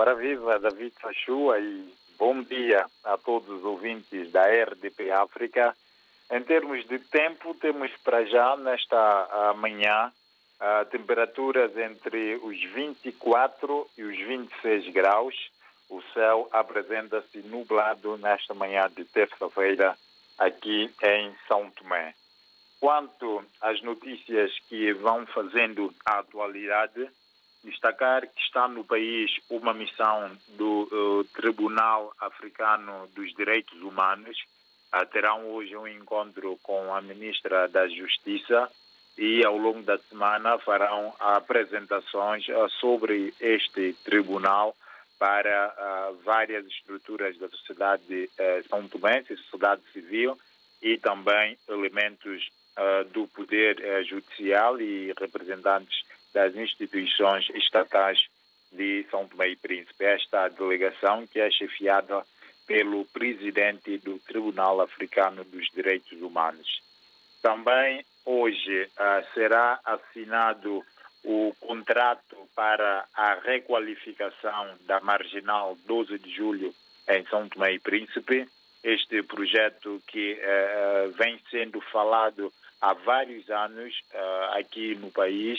Ora viva, David Sachua e bom dia a todos os ouvintes da RDP África. Em termos de tempo, temos para já, nesta manhã, temperaturas entre os 24 e os 26 graus. O céu apresenta-se nublado nesta manhã de terça-feira aqui em São Tomé. Quanto às notícias que vão fazendo a atualidade, destacar que está no país uma missão do uh, Tribunal Africano dos Direitos Humanos. Uh, terão hoje um encontro com a Ministra da Justiça e ao longo da semana farão apresentações uh, sobre este tribunal para várias estruturas da sociedade são tomense, sociedade civil e também elementos do poder judicial e representantes das instituições estatais de São Tomé e Príncipe. Esta delegação que é chefiada pelo presidente do Tribunal Africano dos Direitos Humanos. Também hoje uh, será assinado o contrato para a requalificação da Marginal 12 de Julho em São Tomé e Príncipe. Este projeto que uh, vem sendo falado há vários anos uh, aqui no país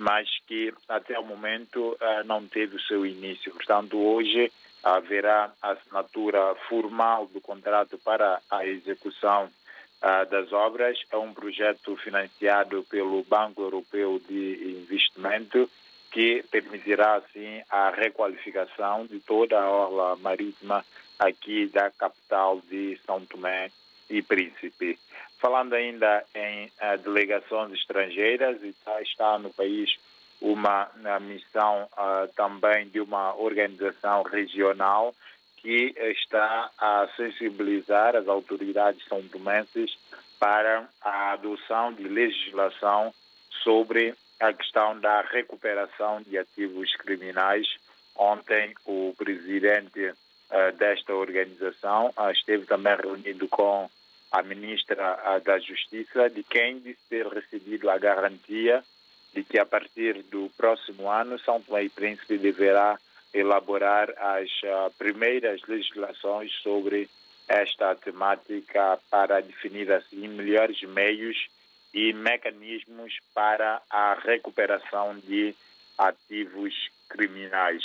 mas que até o momento uh, não teve o seu início. Portanto, hoje haverá a assinatura formal do contrato para a execução uh, das obras. É um projeto financiado pelo Banco Europeu de Investimento que permitirá, assim, a requalificação de toda a orla marítima aqui da capital de São Tomé e Príncipe. Falando ainda em uh, delegações estrangeiras, está, está no país uma missão uh, também de uma organização regional que está a sensibilizar as autoridades são para a adoção de legislação sobre a questão da recuperação de ativos criminais. Ontem, o presidente uh, desta organização esteve também reunido com a ministra da Justiça, de quem disse ter recebido a garantia de que a partir do próximo ano São Tomé e Príncipe deverá elaborar as uh, primeiras legislações sobre esta temática para definir assim melhores meios e mecanismos para a recuperação de ativos criminais.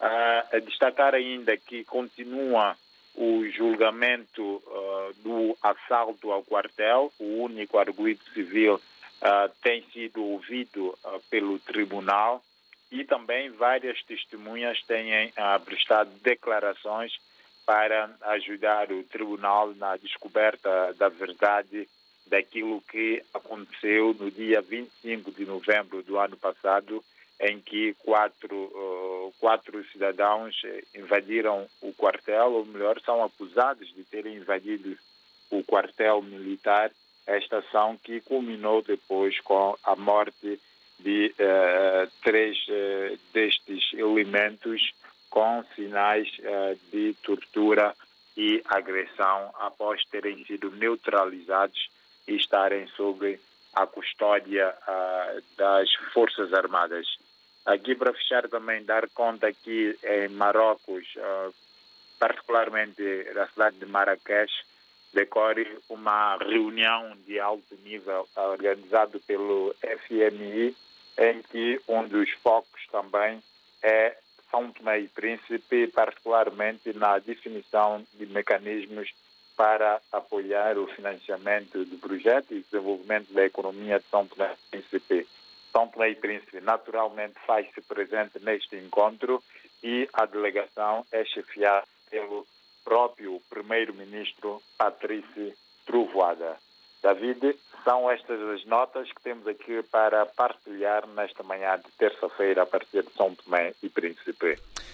Uh, destacar ainda que continua o julgamento uh, do assalto ao quartel, o único arguido civil uh, tem sido ouvido uh, pelo tribunal. E também várias testemunhas têm prestado declarações para ajudar o tribunal na descoberta da verdade daquilo que aconteceu no dia 25 de novembro do ano passado em que quatro, uh, quatro cidadãos invadiram o quartel, ou melhor, são acusados de terem invadido o quartel militar, esta ação que culminou depois com a morte de uh, três uh, destes elementos com sinais de tortura e agressão após terem sido neutralizados e estarem sob a custódia das Forças Armadas. Aqui para fechar também dar conta que em Marrocos, uh, particularmente na cidade de Marrakech, decorre uma reunião de alto nível organizado pelo FMI, em que um dos focos também é São Tomé e Príncipe, particularmente na definição de mecanismos para apoiar o financiamento do projeto e desenvolvimento da economia de São Tomé e Príncipe. São Tomé e Príncipe naturalmente faz-se presente neste encontro e a delegação é chefiada pelo próprio primeiro-ministro Patrício Trovoada. David, são estas as notas que temos aqui para partilhar nesta manhã de terça-feira a partir de São Tomé e Príncipe.